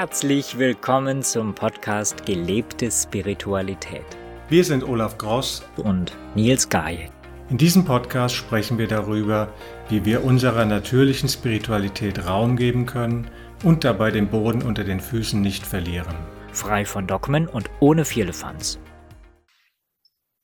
Herzlich willkommen zum Podcast Gelebte Spiritualität. Wir sind Olaf Gross und Nils Gajek. In diesem Podcast sprechen wir darüber, wie wir unserer natürlichen Spiritualität Raum geben können und dabei den Boden unter den Füßen nicht verlieren. Frei von Dogmen und ohne Firlefanz.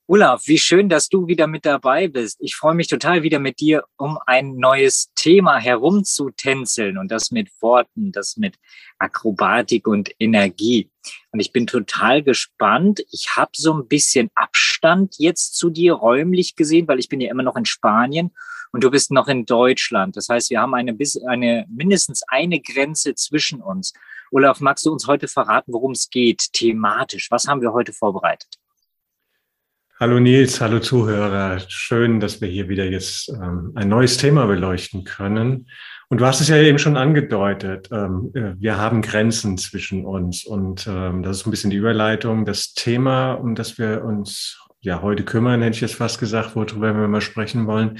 Olaf, wie schön, dass du wieder mit dabei bist. Ich freue mich total wieder mit dir, um ein neues Thema herumzutänzeln und das mit Worten, das mit Akrobatik und Energie. Und ich bin total gespannt. Ich habe so ein bisschen Abstand jetzt zu dir räumlich gesehen, weil ich bin ja immer noch in Spanien und du bist noch in Deutschland. Das heißt, wir haben eine, eine mindestens eine Grenze zwischen uns. Olaf, magst du uns heute verraten, worum es geht, thematisch? Was haben wir heute vorbereitet? Hallo Nils, hallo Zuhörer. Schön, dass wir hier wieder jetzt ähm, ein neues Thema beleuchten können. Und du hast es ja eben schon angedeutet. Ähm, äh, wir haben Grenzen zwischen uns und ähm, das ist ein bisschen die Überleitung. Das Thema, um das wir uns ja heute kümmern, hätte ich jetzt fast gesagt, worüber wir mal sprechen wollen,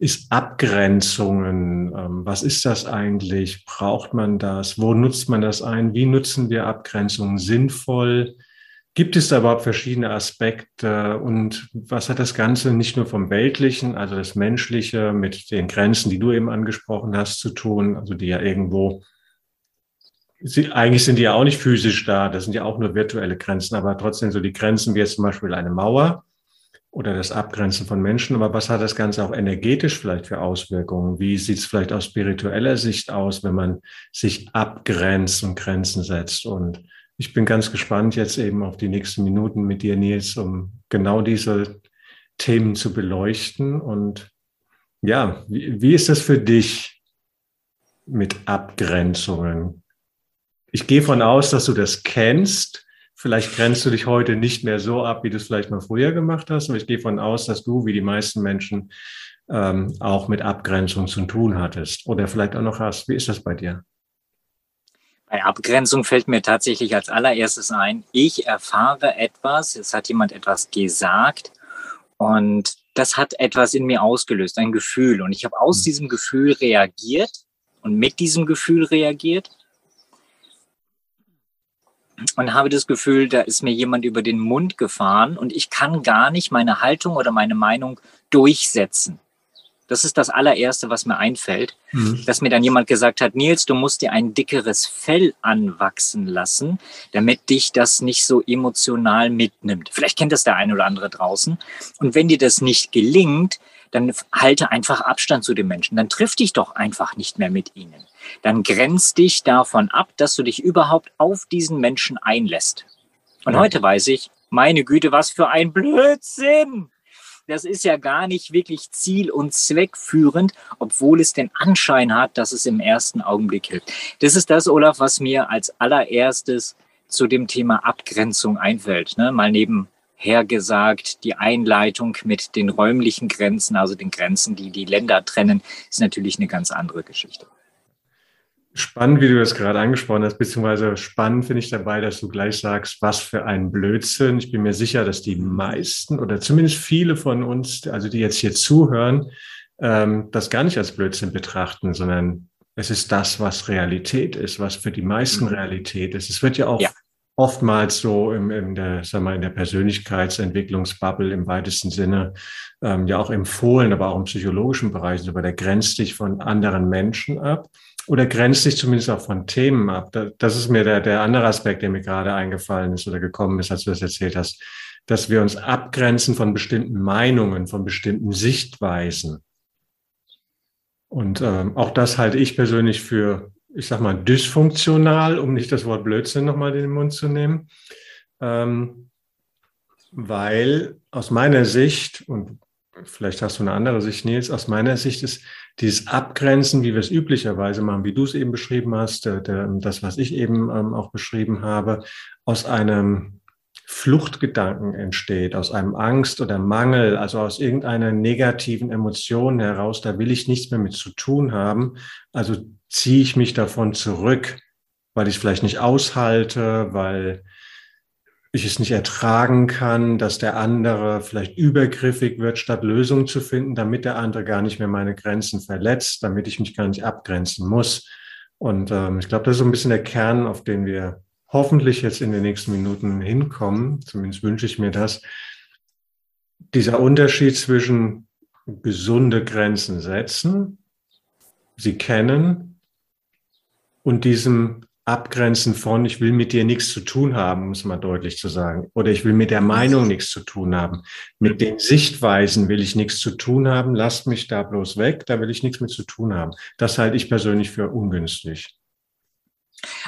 ist Abgrenzungen. Ähm, was ist das eigentlich? Braucht man das? Wo nutzt man das ein? Wie nutzen wir Abgrenzungen sinnvoll? Gibt es da überhaupt verschiedene Aspekte? Und was hat das Ganze nicht nur vom Weltlichen, also das Menschliche mit den Grenzen, die du eben angesprochen hast, zu tun, also die ja irgendwo, sie, eigentlich sind die ja auch nicht physisch da, das sind ja auch nur virtuelle Grenzen, aber trotzdem so die Grenzen wie jetzt zum Beispiel eine Mauer oder das Abgrenzen von Menschen, aber was hat das Ganze auch energetisch vielleicht für Auswirkungen? Wie sieht es vielleicht aus spiritueller Sicht aus, wenn man sich abgrenzt und Grenzen setzt? Und ich bin ganz gespannt jetzt eben auf die nächsten Minuten mit dir, Nils, um genau diese Themen zu beleuchten. Und ja, wie, wie ist das für dich mit Abgrenzungen? Ich gehe von aus, dass du das kennst. Vielleicht grenzt du dich heute nicht mehr so ab, wie du es vielleicht mal früher gemacht hast, aber ich gehe von aus, dass du, wie die meisten Menschen, ähm, auch mit Abgrenzung zu tun hattest oder vielleicht auch noch hast. Wie ist das bei dir? Bei Abgrenzung fällt mir tatsächlich als allererstes ein, ich erfahre etwas, es hat jemand etwas gesagt und das hat etwas in mir ausgelöst, ein Gefühl. Und ich habe aus hm. diesem Gefühl reagiert und mit diesem Gefühl reagiert und habe das Gefühl, da ist mir jemand über den Mund gefahren und ich kann gar nicht meine Haltung oder meine Meinung durchsetzen. Das ist das allererste, was mir einfällt, mhm. dass mir dann jemand gesagt hat, Nils, du musst dir ein dickeres Fell anwachsen lassen, damit dich das nicht so emotional mitnimmt. Vielleicht kennt das der eine oder andere draußen. Und wenn dir das nicht gelingt, dann halte einfach Abstand zu den Menschen. Dann triff dich doch einfach nicht mehr mit ihnen. Dann grenzt dich davon ab, dass du dich überhaupt auf diesen Menschen einlässt. Und ja. heute weiß ich, meine Güte, was für ein Blödsinn! Das ist ja gar nicht wirklich ziel- und zweckführend, obwohl es den Anschein hat, dass es im ersten Augenblick hilft. Das ist das, Olaf, was mir als allererstes zu dem Thema Abgrenzung einfällt. Ne? Mal nebenher gesagt, die Einleitung mit den räumlichen Grenzen, also den Grenzen, die die Länder trennen, ist natürlich eine ganz andere Geschichte. Spannend, wie du das gerade angesprochen hast, beziehungsweise spannend finde ich dabei, dass du gleich sagst, was für ein Blödsinn. Ich bin mir sicher, dass die meisten oder zumindest viele von uns, also die jetzt hier zuhören, ähm, das gar nicht als Blödsinn betrachten, sondern es ist das, was Realität ist, was für die meisten mhm. Realität ist. Es wird ja auch ja. oftmals so im, in der, sag mal, in der Persönlichkeitsentwicklungsbubble im weitesten Sinne ähm, ja auch empfohlen, aber auch im psychologischen Bereich, aber der grenzt dich von anderen Menschen ab oder grenzt sich zumindest auch von Themen ab. Das ist mir der, der andere Aspekt, der mir gerade eingefallen ist oder gekommen ist, als du das erzählt hast, dass wir uns abgrenzen von bestimmten Meinungen, von bestimmten Sichtweisen. Und ähm, auch das halte ich persönlich für, ich sag mal, dysfunktional, um nicht das Wort Blödsinn nochmal in den Mund zu nehmen. Ähm, weil aus meiner Sicht, und vielleicht hast du eine andere Sicht, Nils, aus meiner Sicht ist dieses Abgrenzen, wie wir es üblicherweise machen, wie du es eben beschrieben hast, der, der, das, was ich eben ähm, auch beschrieben habe, aus einem Fluchtgedanken entsteht, aus einem Angst oder Mangel, also aus irgendeiner negativen Emotion heraus, da will ich nichts mehr mit zu tun haben, also ziehe ich mich davon zurück, weil ich es vielleicht nicht aushalte, weil ich es nicht ertragen kann, dass der andere vielleicht übergriffig wird, statt Lösungen zu finden, damit der andere gar nicht mehr meine Grenzen verletzt, damit ich mich gar nicht abgrenzen muss. Und ähm, ich glaube, das ist so ein bisschen der Kern, auf den wir hoffentlich jetzt in den nächsten Minuten hinkommen. Zumindest wünsche ich mir das. Dieser Unterschied zwischen gesunde Grenzen setzen, sie kennen und diesem Abgrenzen von, ich will mit dir nichts zu tun haben, um es mal deutlich zu sagen. Oder ich will mit der Meinung nichts zu tun haben. Mit den Sichtweisen will ich nichts zu tun haben. Lasst mich da bloß weg. Da will ich nichts mit zu tun haben. Das halte ich persönlich für ungünstig.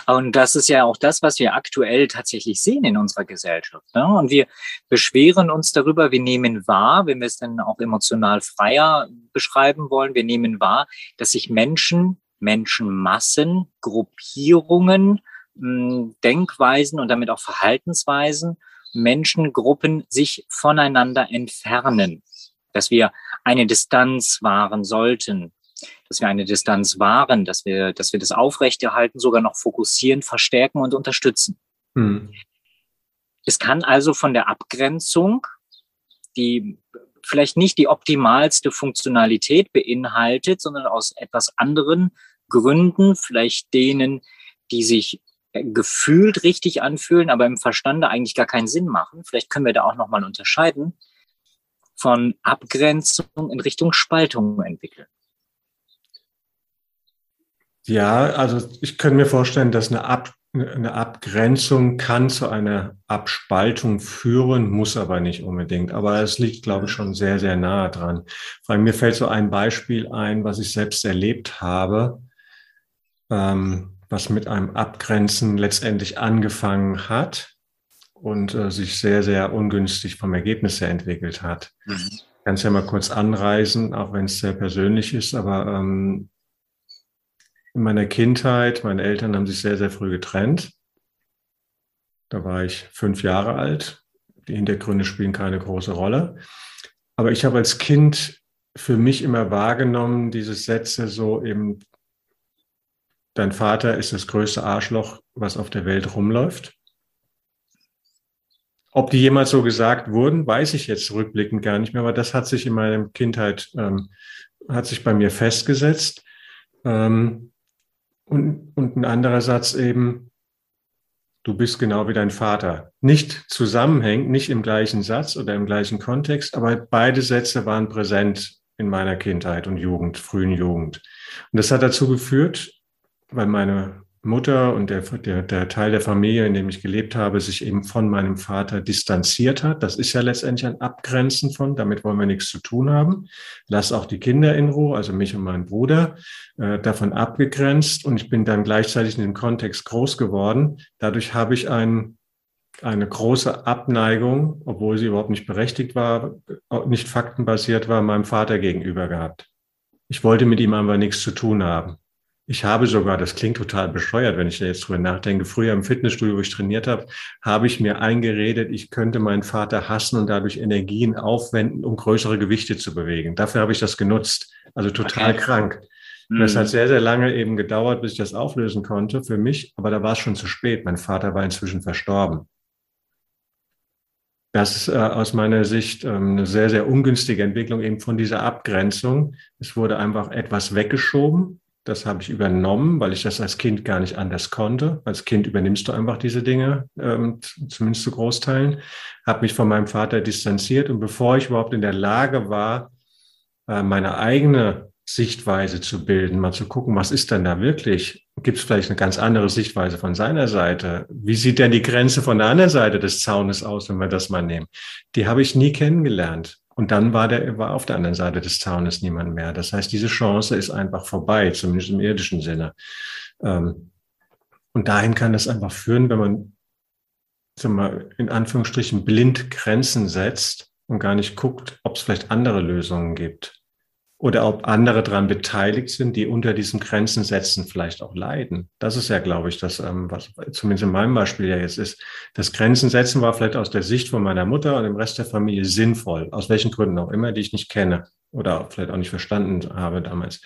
Und das ist ja auch das, was wir aktuell tatsächlich sehen in unserer Gesellschaft. Ne? Und wir beschweren uns darüber, wir nehmen wahr, wenn wir es dann auch emotional freier beschreiben wollen, wir nehmen wahr, dass sich Menschen Menschenmassen, Gruppierungen, hm, Denkweisen und damit auch Verhaltensweisen, Menschengruppen sich voneinander entfernen, dass wir eine Distanz wahren sollten, dass wir eine Distanz wahren, dass wir, dass wir das aufrechterhalten, sogar noch fokussieren, verstärken und unterstützen. Hm. Es kann also von der Abgrenzung, die vielleicht nicht die optimalste Funktionalität beinhaltet, sondern aus etwas anderen Gründen, vielleicht denen, die sich äh, gefühlt richtig anfühlen, aber im Verstande eigentlich gar keinen Sinn machen. Vielleicht können wir da auch nochmal unterscheiden von Abgrenzung in Richtung Spaltung entwickeln. Ja, also ich könnte mir vorstellen, dass eine, Ab eine Abgrenzung kann zu einer Abspaltung führen, muss aber nicht unbedingt. Aber es liegt, glaube ich, schon sehr, sehr nahe dran. Vor allem mir fällt so ein Beispiel ein, was ich selbst erlebt habe ähm, was mit einem Abgrenzen letztendlich angefangen hat und äh, sich sehr, sehr ungünstig vom Ergebnis her entwickelt hat. Mhm. Ich kann es ja mal kurz anreisen, auch wenn es sehr persönlich ist, aber ähm, in meiner Kindheit, meine Eltern haben sich sehr, sehr früh getrennt. Da war ich fünf Jahre alt. Die Hintergründe spielen keine große Rolle. Aber ich habe als Kind für mich immer wahrgenommen, diese Sätze so eben dein Vater ist das größte Arschloch, was auf der Welt rumläuft. Ob die jemals so gesagt wurden, weiß ich jetzt rückblickend gar nicht mehr, aber das hat sich in meiner Kindheit, ähm, hat sich bei mir festgesetzt. Ähm, und, und ein anderer Satz eben, du bist genau wie dein Vater. Nicht zusammenhängend, nicht im gleichen Satz oder im gleichen Kontext, aber beide Sätze waren präsent in meiner Kindheit und Jugend, frühen Jugend. Und das hat dazu geführt, weil meine Mutter und der, der, der Teil der Familie, in dem ich gelebt habe, sich eben von meinem Vater distanziert hat. Das ist ja letztendlich ein Abgrenzen von, damit wollen wir nichts zu tun haben. Lass auch die Kinder in Ruhe, also mich und meinen Bruder, äh, davon abgegrenzt. Und ich bin dann gleichzeitig in dem Kontext groß geworden. Dadurch habe ich ein, eine große Abneigung, obwohl sie überhaupt nicht berechtigt war, nicht faktenbasiert war, meinem Vater gegenüber gehabt. Ich wollte mit ihm aber nichts zu tun haben. Ich habe sogar, das klingt total bescheuert, wenn ich da jetzt drüber nachdenke, früher im Fitnessstudio, wo ich trainiert habe, habe ich mir eingeredet, ich könnte meinen Vater hassen und dadurch Energien aufwenden, um größere Gewichte zu bewegen. Dafür habe ich das genutzt. Also total okay. krank. Mhm. Das hat sehr, sehr lange eben gedauert, bis ich das auflösen konnte für mich, aber da war es schon zu spät. Mein Vater war inzwischen verstorben. Das ist äh, aus meiner Sicht ähm, eine sehr, sehr ungünstige Entwicklung eben von dieser Abgrenzung. Es wurde einfach etwas weggeschoben das habe ich übernommen, weil ich das als Kind gar nicht anders konnte. Als Kind übernimmst du einfach diese Dinge, ähm, zumindest zu Großteilen. Habe mich von meinem Vater distanziert und bevor ich überhaupt in der Lage war, äh, meine eigene Sichtweise zu bilden, mal zu gucken, was ist denn da wirklich? Gibt es vielleicht eine ganz andere Sichtweise von seiner Seite? Wie sieht denn die Grenze von der anderen Seite des Zaunes aus, wenn wir das mal nehmen? Die habe ich nie kennengelernt. Und dann war der, war auf der anderen Seite des Zaunes niemand mehr. Das heißt, diese Chance ist einfach vorbei, zumindest im irdischen Sinne. Ähm, und dahin kann das einfach führen, wenn man, sagen wir mal, in Anführungsstrichen blind Grenzen setzt und gar nicht guckt, ob es vielleicht andere Lösungen gibt oder ob andere daran beteiligt sind, die unter diesen Grenzen setzen vielleicht auch leiden. Das ist ja, glaube ich, das, ähm, was zumindest in meinem Beispiel ja jetzt ist. Das Grenzen setzen war vielleicht aus der Sicht von meiner Mutter und dem Rest der Familie sinnvoll, aus welchen Gründen auch immer, die ich nicht kenne oder vielleicht auch nicht verstanden habe damals.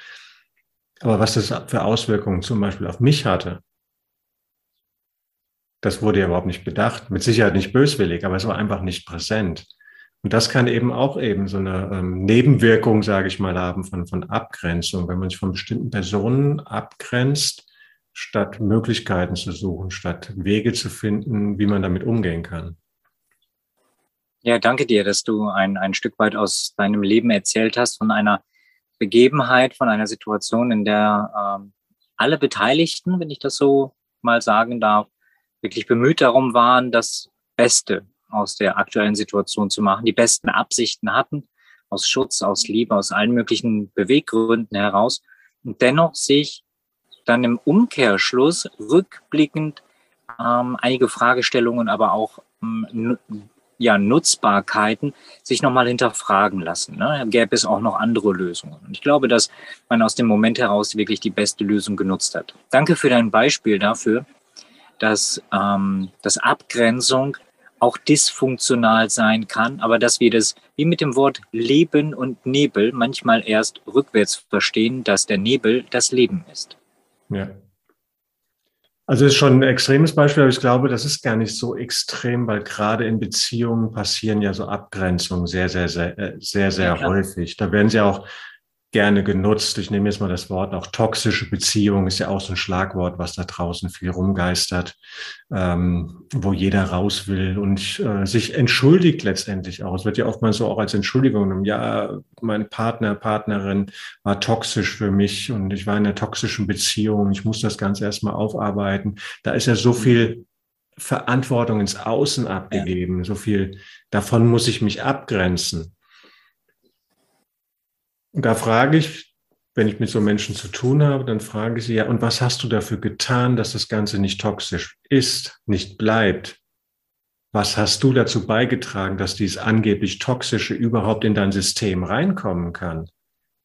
Aber was das für Auswirkungen zum Beispiel auf mich hatte, das wurde ja überhaupt nicht bedacht. Mit Sicherheit nicht böswillig, aber es war einfach nicht präsent. Und das kann eben auch eben so eine ähm, Nebenwirkung, sage ich mal, haben von, von Abgrenzung. Wenn man sich von bestimmten Personen abgrenzt, statt Möglichkeiten zu suchen, statt Wege zu finden, wie man damit umgehen kann. Ja, danke dir, dass du ein, ein Stück weit aus deinem Leben erzählt hast, von einer Begebenheit, von einer Situation, in der ähm, alle Beteiligten, wenn ich das so mal sagen darf, wirklich bemüht darum waren, das Beste aus der aktuellen Situation zu machen, die besten Absichten hatten, aus Schutz, aus Liebe, aus allen möglichen Beweggründen heraus und dennoch sich dann im Umkehrschluss rückblickend ähm, einige Fragestellungen, aber auch ähm, ja, Nutzbarkeiten sich nochmal hinterfragen lassen. Ne? Gäbe es auch noch andere Lösungen? Und ich glaube, dass man aus dem Moment heraus wirklich die beste Lösung genutzt hat. Danke für dein Beispiel dafür, dass, ähm, dass Abgrenzung auch dysfunktional sein kann, aber dass wir das wie mit dem Wort Leben und Nebel manchmal erst rückwärts verstehen, dass der Nebel das Leben ist. Ja. Also ist schon ein extremes Beispiel, aber ich glaube, das ist gar nicht so extrem, weil gerade in Beziehungen passieren ja so Abgrenzungen sehr, sehr, sehr, äh, sehr, sehr ja, häufig. Da werden sie auch gerne genutzt. Ich nehme jetzt mal das Wort auch toxische Beziehung ist ja auch so ein Schlagwort, was da draußen viel rumgeistert, ähm, wo jeder raus will und äh, sich entschuldigt letztendlich auch. Es wird ja oftmals so auch als Entschuldigung genommen. Ja, mein Partner, Partnerin war toxisch für mich und ich war in einer toxischen Beziehung. Ich muss das Ganze erstmal aufarbeiten. Da ist ja so viel Verantwortung ins Außen abgegeben. Ja. So viel davon muss ich mich abgrenzen. Und da frage ich, wenn ich mit so Menschen zu tun habe, dann frage ich sie, ja, und was hast du dafür getan, dass das Ganze nicht toxisch ist, nicht bleibt? Was hast du dazu beigetragen, dass dieses angeblich Toxische überhaupt in dein System reinkommen kann?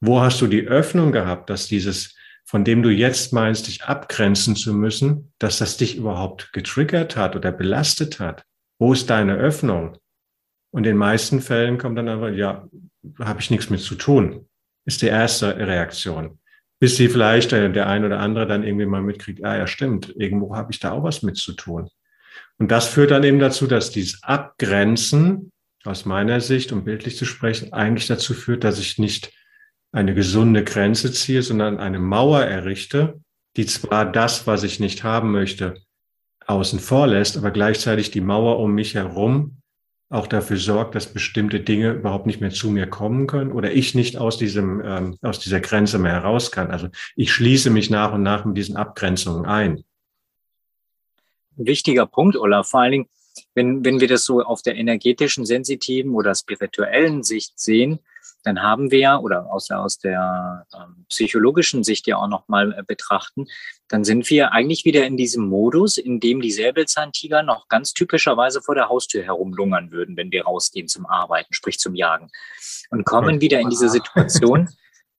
Wo hast du die Öffnung gehabt, dass dieses, von dem du jetzt meinst, dich abgrenzen zu müssen, dass das dich überhaupt getriggert hat oder belastet hat? Wo ist deine Öffnung? Und in den meisten Fällen kommt dann einfach, ja, habe ich nichts mit zu tun ist die erste Reaktion. Bis sie vielleicht der, der ein oder andere dann irgendwie mal mitkriegt, ah ja, stimmt, irgendwo habe ich da auch was mit zu tun. Und das führt dann eben dazu, dass dieses Abgrenzen aus meiner Sicht, um bildlich zu sprechen, eigentlich dazu führt, dass ich nicht eine gesunde Grenze ziehe, sondern eine Mauer errichte, die zwar das, was ich nicht haben möchte, außen vor lässt, aber gleichzeitig die Mauer um mich herum auch dafür sorgt, dass bestimmte Dinge überhaupt nicht mehr zu mir kommen können oder ich nicht aus diesem ähm, aus dieser Grenze mehr heraus kann. Also ich schließe mich nach und nach mit diesen Abgrenzungen ein. Wichtiger Punkt, Olaf. Vor allen Dingen, wenn, wenn wir das so auf der energetischen, sensitiven oder spirituellen Sicht sehen, dann haben wir oder aus, aus der ähm, psychologischen Sicht ja auch nochmal äh, betrachten, dann sind wir eigentlich wieder in diesem Modus, in dem die Säbelzahntiger noch ganz typischerweise vor der Haustür herumlungern würden, wenn wir rausgehen zum Arbeiten, sprich zum Jagen. Und kommen wieder in diese Situation,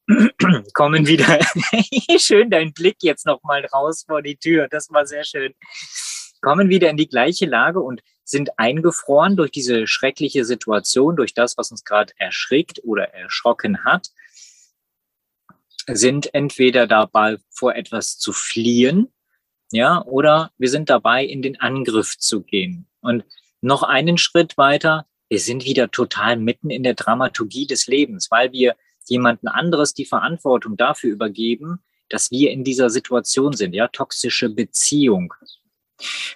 kommen wieder, schön dein Blick jetzt nochmal raus vor die Tür, das war sehr schön, kommen wieder in die gleiche Lage und sind eingefroren durch diese schreckliche Situation, durch das, was uns gerade erschrickt oder erschrocken hat, sind entweder dabei vor etwas zu fliehen, ja, oder wir sind dabei, in den Angriff zu gehen. Und noch einen Schritt weiter, wir sind wieder total mitten in der Dramaturgie des Lebens, weil wir jemanden anderes die Verantwortung dafür übergeben, dass wir in dieser Situation sind, ja, toxische Beziehung.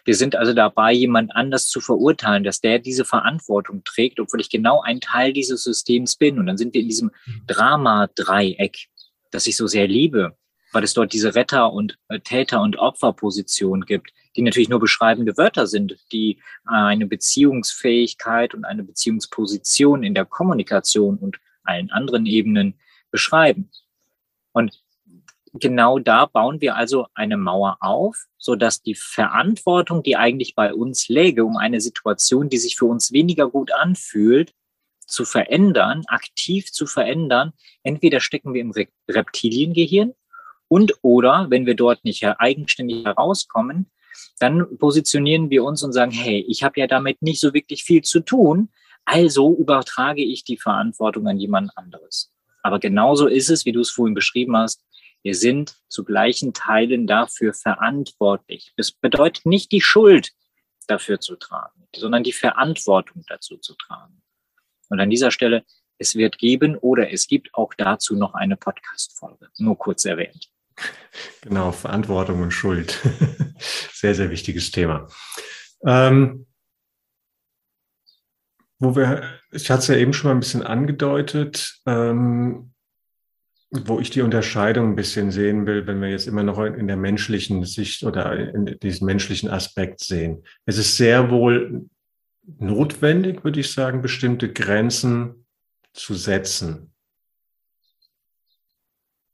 Wir sind also dabei, jemand anders zu verurteilen, dass der diese Verantwortung trägt, obwohl ich genau ein Teil dieses Systems bin. Und dann sind wir in diesem mhm. Drama-Dreieck, das ich so sehr liebe, weil es dort diese Retter- und äh, Täter- und Opferposition gibt, die natürlich nur beschreibende Wörter sind, die eine Beziehungsfähigkeit und eine Beziehungsposition in der Kommunikation und allen anderen Ebenen beschreiben. Und genau da bauen wir also eine Mauer auf, so dass die Verantwortung, die eigentlich bei uns läge, um eine Situation, die sich für uns weniger gut anfühlt, zu verändern, aktiv zu verändern, entweder stecken wir im Reptiliengehirn und oder, wenn wir dort nicht eigenständig herauskommen, dann positionieren wir uns und sagen, hey, ich habe ja damit nicht so wirklich viel zu tun, also übertrage ich die Verantwortung an jemand anderes. Aber genauso ist es, wie du es vorhin beschrieben hast, wir sind zu gleichen Teilen dafür verantwortlich. Das bedeutet nicht die Schuld dafür zu tragen, sondern die Verantwortung dazu zu tragen. Und an dieser Stelle, es wird geben oder es gibt auch dazu noch eine Podcast-Folge, nur kurz erwähnt. Genau, Verantwortung und Schuld. sehr, sehr wichtiges Thema. Ähm, wo wir, ich hatte es ja eben schon mal ein bisschen angedeutet, ähm, wo ich die Unterscheidung ein bisschen sehen will, wenn wir jetzt immer noch in der menschlichen Sicht oder in diesem menschlichen Aspekt sehen. Es ist sehr wohl notwendig, würde ich sagen, bestimmte Grenzen zu setzen.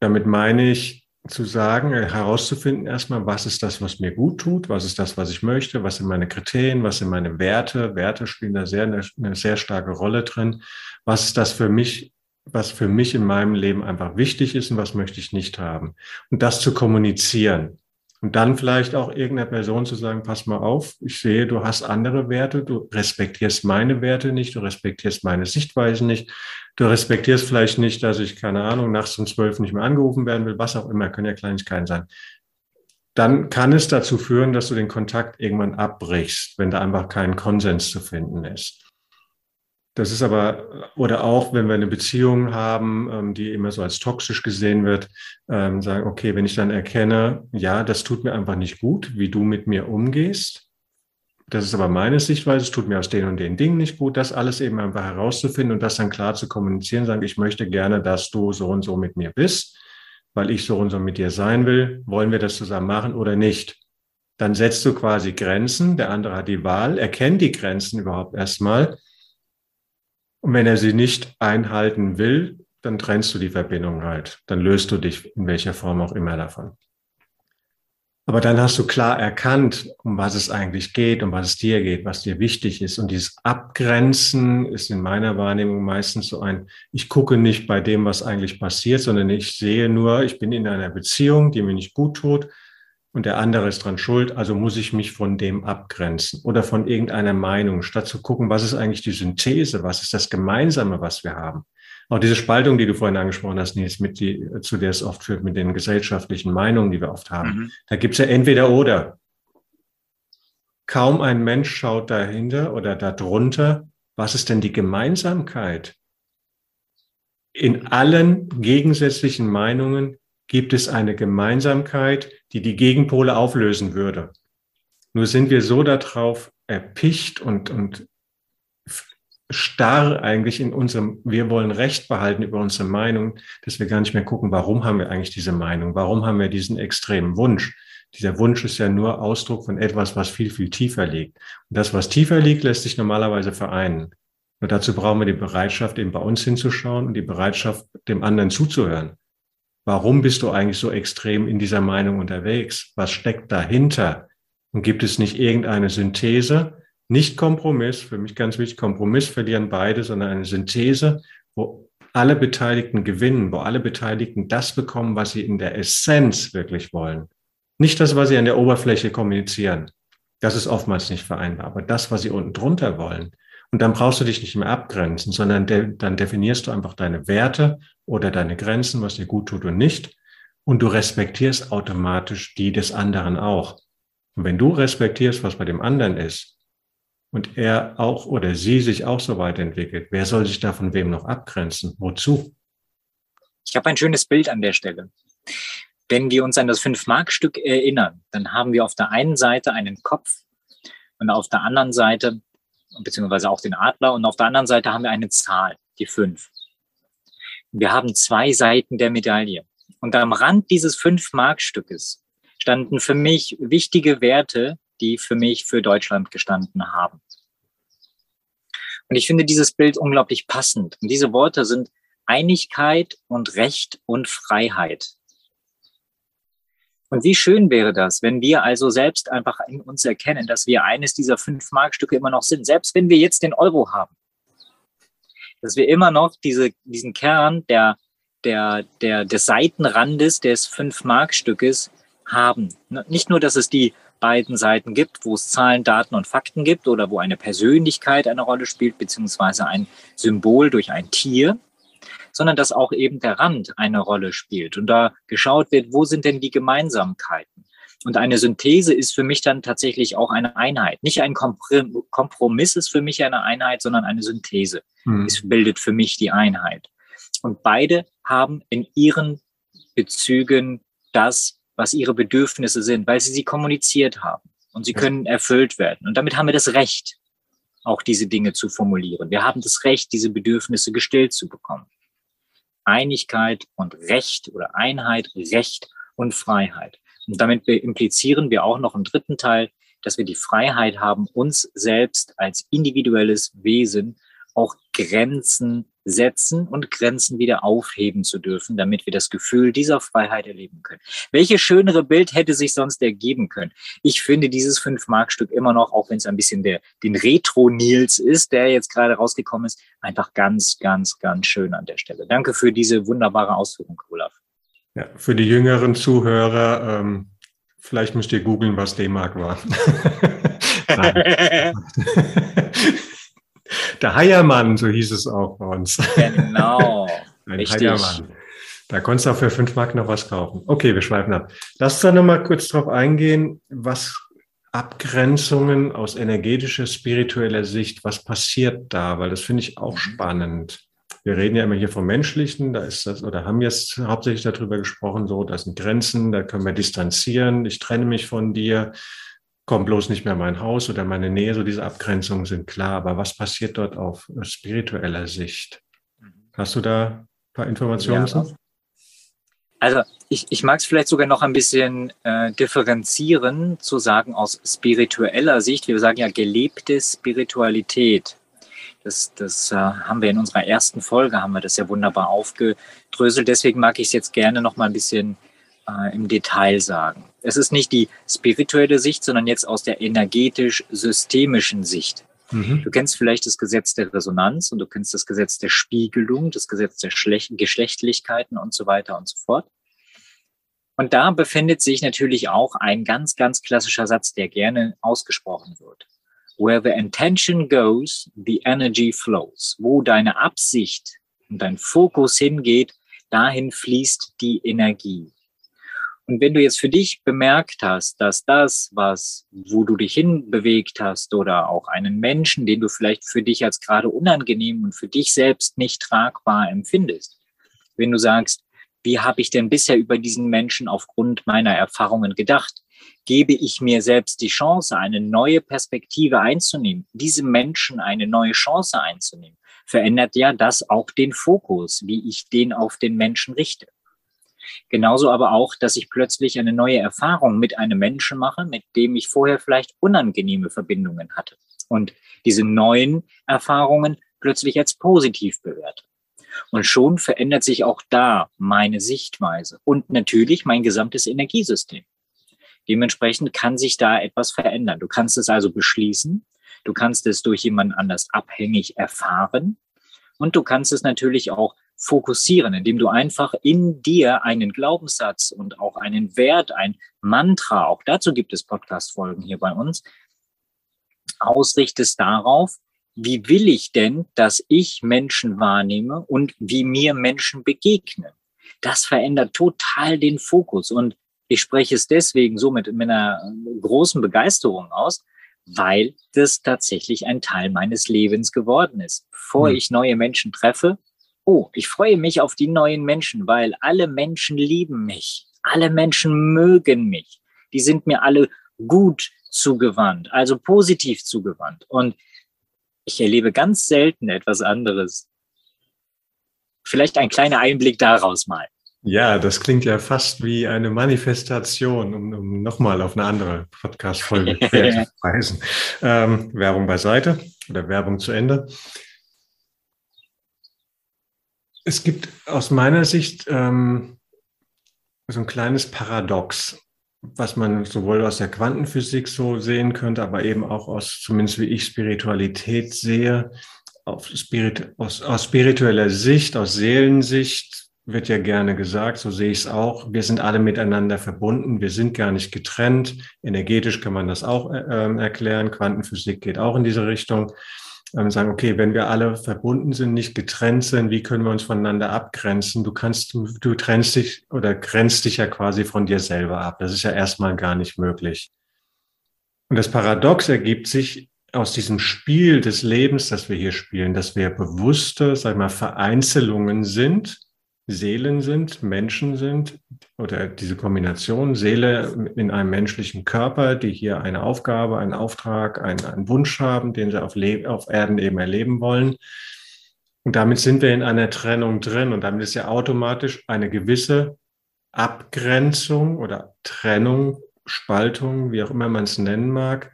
Damit meine ich, zu sagen, äh, herauszufinden erstmal, was ist das, was mir gut tut, was ist das, was ich möchte, was sind meine Kriterien, was sind meine Werte. Werte spielen da sehr, eine, eine sehr starke Rolle drin. Was ist das für mich, was für mich in meinem Leben einfach wichtig ist und was möchte ich nicht haben. Und das zu kommunizieren. Und dann vielleicht auch irgendeiner Person zu sagen, pass mal auf, ich sehe, du hast andere Werte, du respektierst meine Werte nicht, du respektierst meine Sichtweise nicht, du respektierst vielleicht nicht, dass ich, keine Ahnung, nachts um zwölf nicht mehr angerufen werden will, was auch immer, können ja Kleinigkeiten sein. Dann kann es dazu führen, dass du den Kontakt irgendwann abbrichst, wenn da einfach kein Konsens zu finden ist. Das ist aber, oder auch, wenn wir eine Beziehung haben, ähm, die immer so als toxisch gesehen wird, ähm, sagen, okay, wenn ich dann erkenne, ja, das tut mir einfach nicht gut, wie du mit mir umgehst. Das ist aber meine Sichtweise, es tut mir aus den und den Dingen nicht gut, das alles eben einfach herauszufinden und das dann klar zu kommunizieren, sagen, ich möchte gerne, dass du so und so mit mir bist, weil ich so und so mit dir sein will. Wollen wir das zusammen machen oder nicht? Dann setzt du quasi Grenzen, der andere hat die Wahl, erkennt die Grenzen überhaupt erstmal und wenn er sie nicht einhalten will, dann trennst du die Verbindung halt. Dann löst du dich in welcher Form auch immer davon. Aber dann hast du klar erkannt, um was es eigentlich geht, um was es dir geht, was dir wichtig ist. Und dieses Abgrenzen ist in meiner Wahrnehmung meistens so ein, ich gucke nicht bei dem, was eigentlich passiert, sondern ich sehe nur, ich bin in einer Beziehung, die mir nicht gut tut und der andere ist dran schuld, also muss ich mich von dem abgrenzen oder von irgendeiner Meinung, statt zu gucken, was ist eigentlich die Synthese, was ist das Gemeinsame, was wir haben. Auch diese Spaltung, die du vorhin angesprochen hast, Nils, mit die, zu der es oft führt, mit den gesellschaftlichen Meinungen, die wir oft haben. Mhm. Da gibt es ja entweder oder. Kaum ein Mensch schaut dahinter oder darunter, was ist denn die Gemeinsamkeit? In allen gegensätzlichen Meinungen gibt es eine Gemeinsamkeit, die die Gegenpole auflösen würde. Nur sind wir so darauf erpicht und, und starr eigentlich in unserem, wir wollen Recht behalten über unsere Meinung, dass wir gar nicht mehr gucken, warum haben wir eigentlich diese Meinung? Warum haben wir diesen extremen Wunsch? Dieser Wunsch ist ja nur Ausdruck von etwas, was viel, viel tiefer liegt. Und das, was tiefer liegt, lässt sich normalerweise vereinen. Nur dazu brauchen wir die Bereitschaft, eben bei uns hinzuschauen und die Bereitschaft, dem anderen zuzuhören. Warum bist du eigentlich so extrem in dieser Meinung unterwegs? Was steckt dahinter? Und gibt es nicht irgendeine Synthese? Nicht Kompromiss, für mich ganz wichtig, Kompromiss verlieren beide, sondern eine Synthese, wo alle Beteiligten gewinnen, wo alle Beteiligten das bekommen, was sie in der Essenz wirklich wollen. Nicht das, was sie an der Oberfläche kommunizieren. Das ist oftmals nicht vereinbar, aber das, was sie unten drunter wollen. Und dann brauchst du dich nicht mehr abgrenzen, sondern de dann definierst du einfach deine Werte oder deine Grenzen, was dir gut tut und nicht. Und du respektierst automatisch die des anderen auch. Und wenn du respektierst, was bei dem anderen ist, und er auch oder sie sich auch so weiterentwickelt, wer soll sich da von wem noch abgrenzen? Wozu? Ich habe ein schönes Bild an der Stelle. Wenn wir uns an das Fünf-Mark-Stück erinnern, dann haben wir auf der einen Seite einen Kopf und auf der anderen Seite beziehungsweise auch den Adler. Und auf der anderen Seite haben wir eine Zahl, die fünf. Wir haben zwei Seiten der Medaille. Und am Rand dieses Fünf-Mark-Stückes standen für mich wichtige Werte, die für mich für Deutschland gestanden haben. Und ich finde dieses Bild unglaublich passend. Und diese Worte sind Einigkeit und Recht und Freiheit. Und wie schön wäre das, wenn wir also selbst einfach in uns erkennen, dass wir eines dieser fünf Markstücke immer noch sind, selbst wenn wir jetzt den Euro haben. Dass wir immer noch diese, diesen Kern der, der, der, des Seitenrandes des fünf Markstückes haben. Nicht nur, dass es die beiden Seiten gibt, wo es Zahlen, Daten und Fakten gibt oder wo eine Persönlichkeit eine Rolle spielt, beziehungsweise ein Symbol durch ein Tier, sondern dass auch eben der Rand eine Rolle spielt und da geschaut wird, wo sind denn die Gemeinsamkeiten? Und eine Synthese ist für mich dann tatsächlich auch eine Einheit. Nicht ein Kompromiss ist für mich eine Einheit, sondern eine Synthese. Hm. Es bildet für mich die Einheit. Und beide haben in ihren Bezügen das, was ihre Bedürfnisse sind, weil sie sie kommuniziert haben und sie können erfüllt werden. Und damit haben wir das Recht, auch diese Dinge zu formulieren. Wir haben das Recht, diese Bedürfnisse gestillt zu bekommen. Einigkeit und Recht oder Einheit, Recht und Freiheit. Und damit implizieren wir auch noch im dritten Teil, dass wir die Freiheit haben, uns selbst als individuelles Wesen auch Grenzen setzen und Grenzen wieder aufheben zu dürfen, damit wir das Gefühl dieser Freiheit erleben können. Welche schönere Bild hätte sich sonst ergeben können? Ich finde dieses Fünf-Mark-Stück immer noch, auch wenn es ein bisschen der, den Retro-Nils ist, der jetzt gerade rausgekommen ist, einfach ganz, ganz, ganz schön an der Stelle. Danke für diese wunderbare Ausführung, Olaf. Ja, für die jüngeren Zuhörer, ähm, vielleicht müsst ihr googeln, was D-Mark war. Der Heiermann, so hieß es auch bei uns. Genau. Ein Richtig. Heiermann. Da konntest du auch für fünf Mark noch was kaufen. Okay, wir schweifen ab. Lass uns da nochmal kurz drauf eingehen, was Abgrenzungen aus energetischer, spiritueller Sicht, was passiert da? Weil das finde ich auch mhm. spannend. Wir reden ja immer hier vom Menschlichen, da ist das, oder haben jetzt hauptsächlich darüber gesprochen, so, das sind Grenzen, da können wir distanzieren, ich trenne mich von dir komm bloß nicht mehr in mein Haus oder meine Nähe, so diese Abgrenzungen sind klar. Aber was passiert dort auf spiritueller Sicht? Hast du da ein paar Informationen ja. Also ich, ich mag es vielleicht sogar noch ein bisschen äh, differenzieren, zu sagen aus spiritueller Sicht. Wir sagen ja gelebte Spiritualität. Das, das äh, haben wir in unserer ersten Folge, haben wir das ja wunderbar aufgedröselt. Deswegen mag ich es jetzt gerne noch mal ein bisschen äh, im Detail sagen. Es ist nicht die spirituelle Sicht, sondern jetzt aus der energetisch-systemischen Sicht. Mhm. Du kennst vielleicht das Gesetz der Resonanz und du kennst das Gesetz der Spiegelung, das Gesetz der Schlech Geschlechtlichkeiten und so weiter und so fort. Und da befindet sich natürlich auch ein ganz, ganz klassischer Satz, der gerne ausgesprochen wird. Where the intention goes, the energy flows. Wo deine Absicht und dein Fokus hingeht, dahin fließt die Energie. Und wenn du jetzt für dich bemerkt hast, dass das, was, wo du dich hinbewegt hast oder auch einen Menschen, den du vielleicht für dich als gerade unangenehm und für dich selbst nicht tragbar empfindest, wenn du sagst, wie habe ich denn bisher über diesen Menschen aufgrund meiner Erfahrungen gedacht? Gebe ich mir selbst die Chance, eine neue Perspektive einzunehmen, diesem Menschen eine neue Chance einzunehmen, verändert ja das auch den Fokus, wie ich den auf den Menschen richte. Genauso aber auch, dass ich plötzlich eine neue Erfahrung mit einem Menschen mache, mit dem ich vorher vielleicht unangenehme Verbindungen hatte. Und diese neuen Erfahrungen plötzlich als positiv bewerte. Und schon verändert sich auch da meine Sichtweise und natürlich mein gesamtes Energiesystem. Dementsprechend kann sich da etwas verändern. Du kannst es also beschließen, du kannst es durch jemanden anders abhängig erfahren und du kannst es natürlich auch fokussieren, indem du einfach in dir einen Glaubenssatz und auch einen Wert, ein Mantra, auch dazu gibt es Podcast-Folgen hier bei uns, ausrichtest darauf, wie will ich denn, dass ich Menschen wahrnehme und wie mir Menschen begegnen. Das verändert total den Fokus und ich spreche es deswegen so mit, mit einer großen Begeisterung aus, weil das tatsächlich ein Teil meines Lebens geworden ist. Bevor hm. ich neue Menschen treffe, oh, ich freue mich auf die neuen Menschen, weil alle Menschen lieben mich. Alle Menschen mögen mich. Die sind mir alle gut zugewandt, also positiv zugewandt. Und ich erlebe ganz selten etwas anderes. Vielleicht ein kleiner Einblick daraus mal. Ja, das klingt ja fast wie eine Manifestation, um, um nochmal auf eine andere Podcast-Folge zu verweisen. Ähm, Werbung beiseite oder Werbung zu Ende. Es gibt aus meiner Sicht ähm, so ein kleines Paradox, was man sowohl aus der Quantenphysik so sehen könnte, aber eben auch aus, zumindest wie ich Spiritualität sehe, Spirit, aus, aus spiritueller Sicht, aus Seelensicht wird ja gerne gesagt, so sehe ich es auch. Wir sind alle miteinander verbunden, wir sind gar nicht getrennt. Energetisch kann man das auch äh, ähm, erklären. Quantenphysik geht auch in diese Richtung ähm, sagen, okay, wenn wir alle verbunden sind, nicht getrennt sind, wie können wir uns voneinander abgrenzen? Du kannst, du trennst dich oder grenzt dich ja quasi von dir selber ab. Das ist ja erstmal gar nicht möglich. Und das Paradox ergibt sich aus diesem Spiel des Lebens, das wir hier spielen, dass wir bewusste, sag mal, Vereinzelungen sind Seelen sind, Menschen sind oder diese Kombination Seele in einem menschlichen Körper, die hier eine Aufgabe, einen Auftrag, einen, einen Wunsch haben, den sie auf, auf Erden eben erleben wollen. Und damit sind wir in einer Trennung drin und damit ist ja automatisch eine gewisse Abgrenzung oder Trennung, Spaltung, wie auch immer man es nennen mag,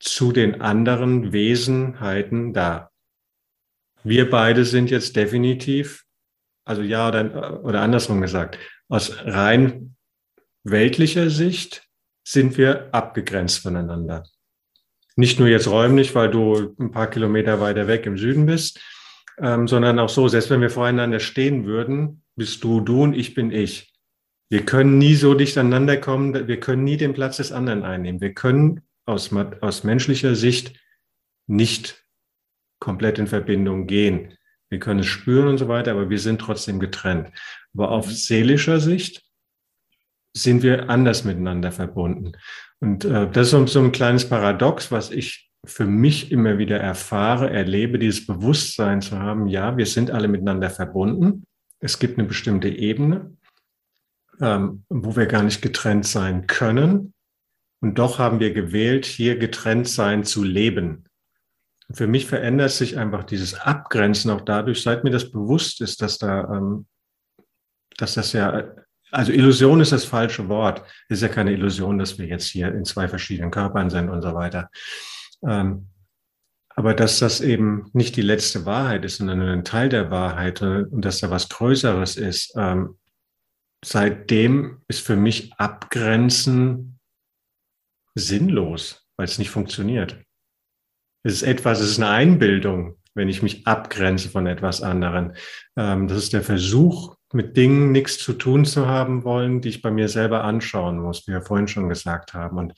zu den anderen Wesenheiten da. Wir beide sind jetzt definitiv also ja oder, oder andersrum gesagt, aus rein weltlicher Sicht sind wir abgegrenzt voneinander. Nicht nur jetzt räumlich, weil du ein paar Kilometer weiter weg im Süden bist, ähm, sondern auch so, selbst wenn wir voreinander stehen würden, bist du du und ich bin ich. Wir können nie so dicht aneinander kommen, wir können nie den Platz des anderen einnehmen. Wir können aus, aus menschlicher Sicht nicht komplett in Verbindung gehen. Wir können es spüren und so weiter, aber wir sind trotzdem getrennt. Aber auf seelischer Sicht sind wir anders miteinander verbunden. Und äh, das ist so, so ein kleines Paradox, was ich für mich immer wieder erfahre, erlebe, dieses Bewusstsein zu haben, ja, wir sind alle miteinander verbunden. Es gibt eine bestimmte Ebene, ähm, wo wir gar nicht getrennt sein können. Und doch haben wir gewählt, hier getrennt sein zu leben. Für mich verändert sich einfach dieses Abgrenzen auch dadurch, seit mir das bewusst ist, dass da, ähm, dass das ja, also Illusion ist das falsche Wort. Ist ja keine Illusion, dass wir jetzt hier in zwei verschiedenen Körpern sind und so weiter. Ähm, aber dass das eben nicht die letzte Wahrheit ist, sondern ein Teil der Wahrheit und dass da was Größeres ist. Ähm, seitdem ist für mich Abgrenzen sinnlos, weil es nicht funktioniert. Es ist etwas, es ist eine Einbildung, wenn ich mich abgrenze von etwas anderen. Ähm, das ist der Versuch, mit Dingen nichts zu tun zu haben wollen, die ich bei mir selber anschauen muss, wie wir vorhin schon gesagt haben. Und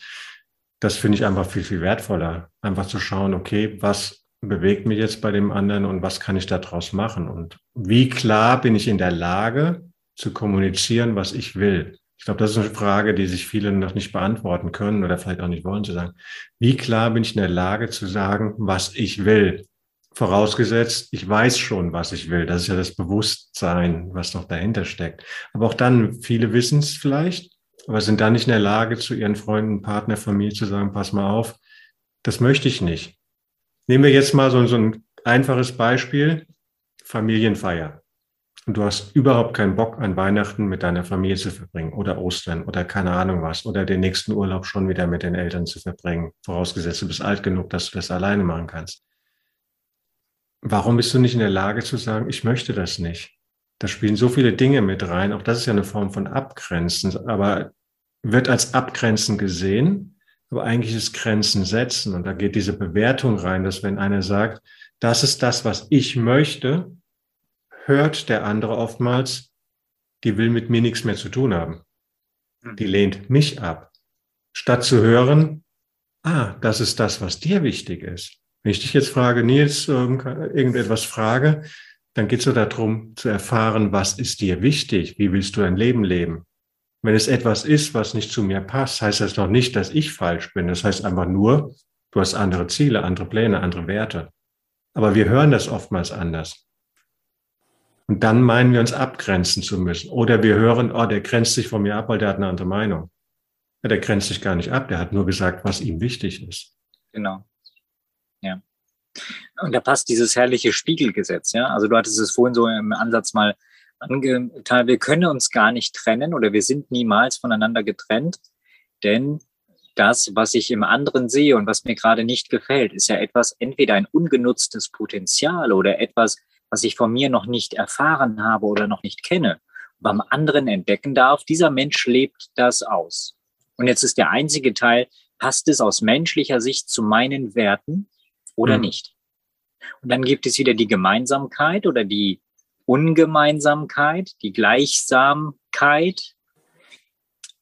das finde ich einfach viel, viel wertvoller. Einfach zu schauen, okay, was bewegt mich jetzt bei dem anderen und was kann ich daraus machen? Und wie klar bin ich in der Lage zu kommunizieren, was ich will? Ich glaube, das ist eine Frage, die sich viele noch nicht beantworten können oder vielleicht auch nicht wollen zu sagen. Wie klar bin ich in der Lage zu sagen, was ich will? Vorausgesetzt, ich weiß schon, was ich will. Das ist ja das Bewusstsein, was noch dahinter steckt. Aber auch dann, viele wissen es vielleicht, aber sind dann nicht in der Lage, zu ihren Freunden, Partner, Familie zu sagen, pass mal auf, das möchte ich nicht. Nehmen wir jetzt mal so, so ein einfaches Beispiel, Familienfeier und du hast überhaupt keinen Bock, an Weihnachten mit deiner Familie zu verbringen oder Ostern oder keine Ahnung was oder den nächsten Urlaub schon wieder mit den Eltern zu verbringen, vorausgesetzt du bist alt genug, dass du das alleine machen kannst. Warum bist du nicht in der Lage zu sagen, ich möchte das nicht? Da spielen so viele Dinge mit rein. Auch das ist ja eine Form von Abgrenzen, aber wird als Abgrenzen gesehen, aber eigentlich ist Grenzen setzen. Und da geht diese Bewertung rein, dass wenn einer sagt, das ist das, was ich möchte, hört der andere oftmals, die will mit mir nichts mehr zu tun haben. Hm. Die lehnt mich ab. Statt zu hören, ah, das ist das, was dir wichtig ist. Wenn ich dich jetzt frage, Nils, irgendetwas frage, dann geht es so darum zu erfahren, was ist dir wichtig? Wie willst du dein Leben leben? Wenn es etwas ist, was nicht zu mir passt, heißt das noch nicht, dass ich falsch bin. Das heißt einfach nur, du hast andere Ziele, andere Pläne, andere Werte. Aber wir hören das oftmals anders. Und dann meinen wir uns abgrenzen zu müssen. Oder wir hören, oh, der grenzt sich von mir ab, weil der hat eine andere Meinung. Ja, der grenzt sich gar nicht ab, der hat nur gesagt, was ihm wichtig ist. Genau. Ja. Und da passt dieses herrliche Spiegelgesetz, ja. Also du hattest es vorhin so im Ansatz mal angetan, wir können uns gar nicht trennen oder wir sind niemals voneinander getrennt, denn das, was ich im anderen sehe und was mir gerade nicht gefällt, ist ja etwas, entweder ein ungenutztes Potenzial oder etwas, was ich von mir noch nicht erfahren habe oder noch nicht kenne, beim anderen entdecken darf, dieser Mensch lebt das aus. Und jetzt ist der einzige Teil, passt es aus menschlicher Sicht zu meinen Werten oder mhm. nicht? Und dann gibt es wieder die Gemeinsamkeit oder die Ungemeinsamkeit, die Gleichsamkeit,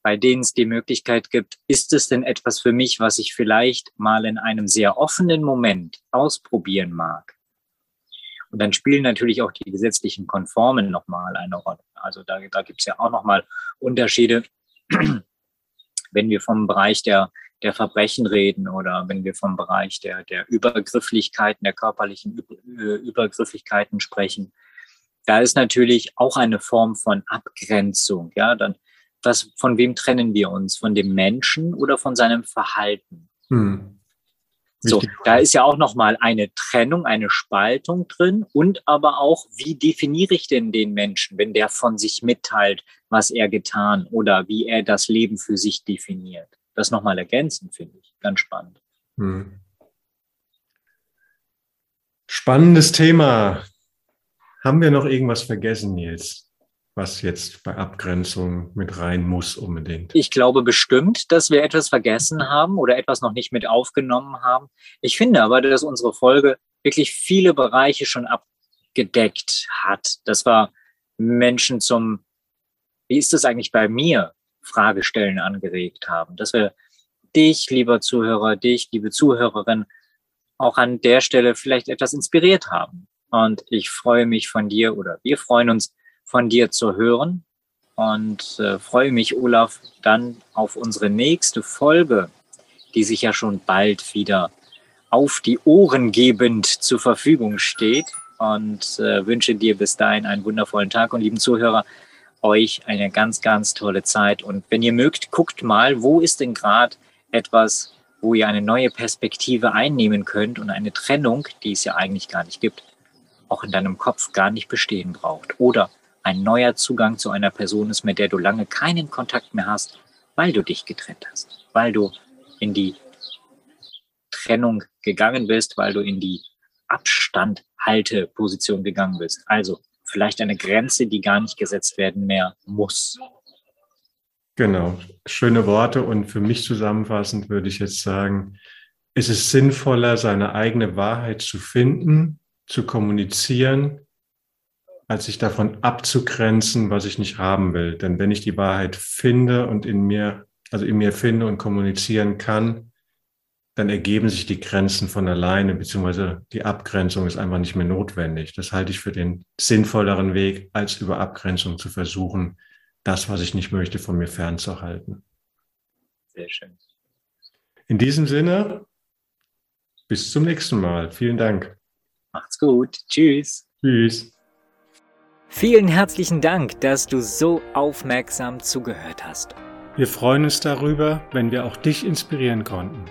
bei denen es die Möglichkeit gibt, ist es denn etwas für mich, was ich vielleicht mal in einem sehr offenen Moment ausprobieren mag? Und dann spielen natürlich auch die gesetzlichen Konformen nochmal eine Rolle. Also da, da gibt es ja auch nochmal Unterschiede, wenn wir vom Bereich der, der Verbrechen reden oder wenn wir vom Bereich der, der Übergrifflichkeiten, der körperlichen Übergrifflichkeiten sprechen. da ist natürlich auch eine Form von Abgrenzung. Ja, dann was, von wem trennen wir uns? Von dem Menschen oder von seinem Verhalten? Hm. So, da ist ja auch nochmal eine Trennung, eine Spaltung drin und aber auch, wie definiere ich denn den Menschen, wenn der von sich mitteilt, was er getan oder wie er das Leben für sich definiert. Das nochmal ergänzen, finde ich ganz spannend. Hm. Spannendes Thema. Haben wir noch irgendwas vergessen, Nils? Was jetzt bei Abgrenzung mit rein muss unbedingt? Ich glaube bestimmt, dass wir etwas vergessen haben oder etwas noch nicht mit aufgenommen haben. Ich finde aber, dass unsere Folge wirklich viele Bereiche schon abgedeckt hat. Das war Menschen zum, wie ist das eigentlich bei mir, Fragestellen angeregt haben. Dass wir dich, lieber Zuhörer, dich, liebe Zuhörerin, auch an der Stelle vielleicht etwas inspiriert haben. Und ich freue mich von dir oder wir freuen uns, von dir zu hören und äh, freue mich, Olaf, dann auf unsere nächste Folge, die sich ja schon bald wieder auf die Ohren gebend zur Verfügung steht und äh, wünsche dir bis dahin einen wundervollen Tag und lieben Zuhörer, euch eine ganz, ganz tolle Zeit. Und wenn ihr mögt, guckt mal, wo ist denn gerade etwas, wo ihr eine neue Perspektive einnehmen könnt und eine Trennung, die es ja eigentlich gar nicht gibt, auch in deinem Kopf gar nicht bestehen braucht. Oder ein neuer Zugang zu einer Person ist, mit der du lange keinen Kontakt mehr hast, weil du dich getrennt hast, weil du in die Trennung gegangen bist, weil du in die Abstandhalteposition gegangen bist. Also vielleicht eine Grenze, die gar nicht gesetzt werden mehr muss. Genau, schöne Worte und für mich zusammenfassend würde ich jetzt sagen, es ist sinnvoller, seine eigene Wahrheit zu finden, zu kommunizieren, als sich davon abzugrenzen, was ich nicht haben will. Denn wenn ich die Wahrheit finde und in mir, also in mir finde und kommunizieren kann, dann ergeben sich die Grenzen von alleine, beziehungsweise die Abgrenzung ist einfach nicht mehr notwendig. Das halte ich für den sinnvolleren Weg, als über Abgrenzung zu versuchen, das, was ich nicht möchte, von mir fernzuhalten. Sehr schön. In diesem Sinne, bis zum nächsten Mal. Vielen Dank. Macht's gut. Tschüss. Tschüss. Vielen herzlichen Dank, dass du so aufmerksam zugehört hast. Wir freuen uns darüber, wenn wir auch dich inspirieren konnten.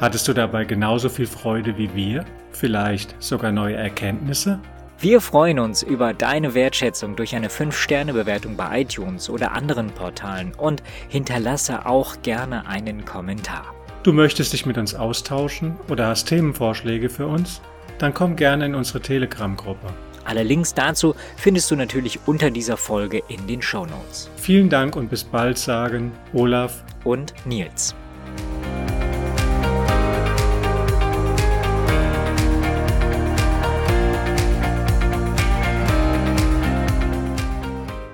Hattest du dabei genauso viel Freude wie wir? Vielleicht sogar neue Erkenntnisse? Wir freuen uns über deine Wertschätzung durch eine 5-Sterne-Bewertung bei iTunes oder anderen Portalen und hinterlasse auch gerne einen Kommentar. Du möchtest dich mit uns austauschen oder hast Themenvorschläge für uns? Dann komm gerne in unsere Telegram-Gruppe. Alle Links dazu findest du natürlich unter dieser Folge in den Show Notes. Vielen Dank und bis bald sagen Olaf und Nils.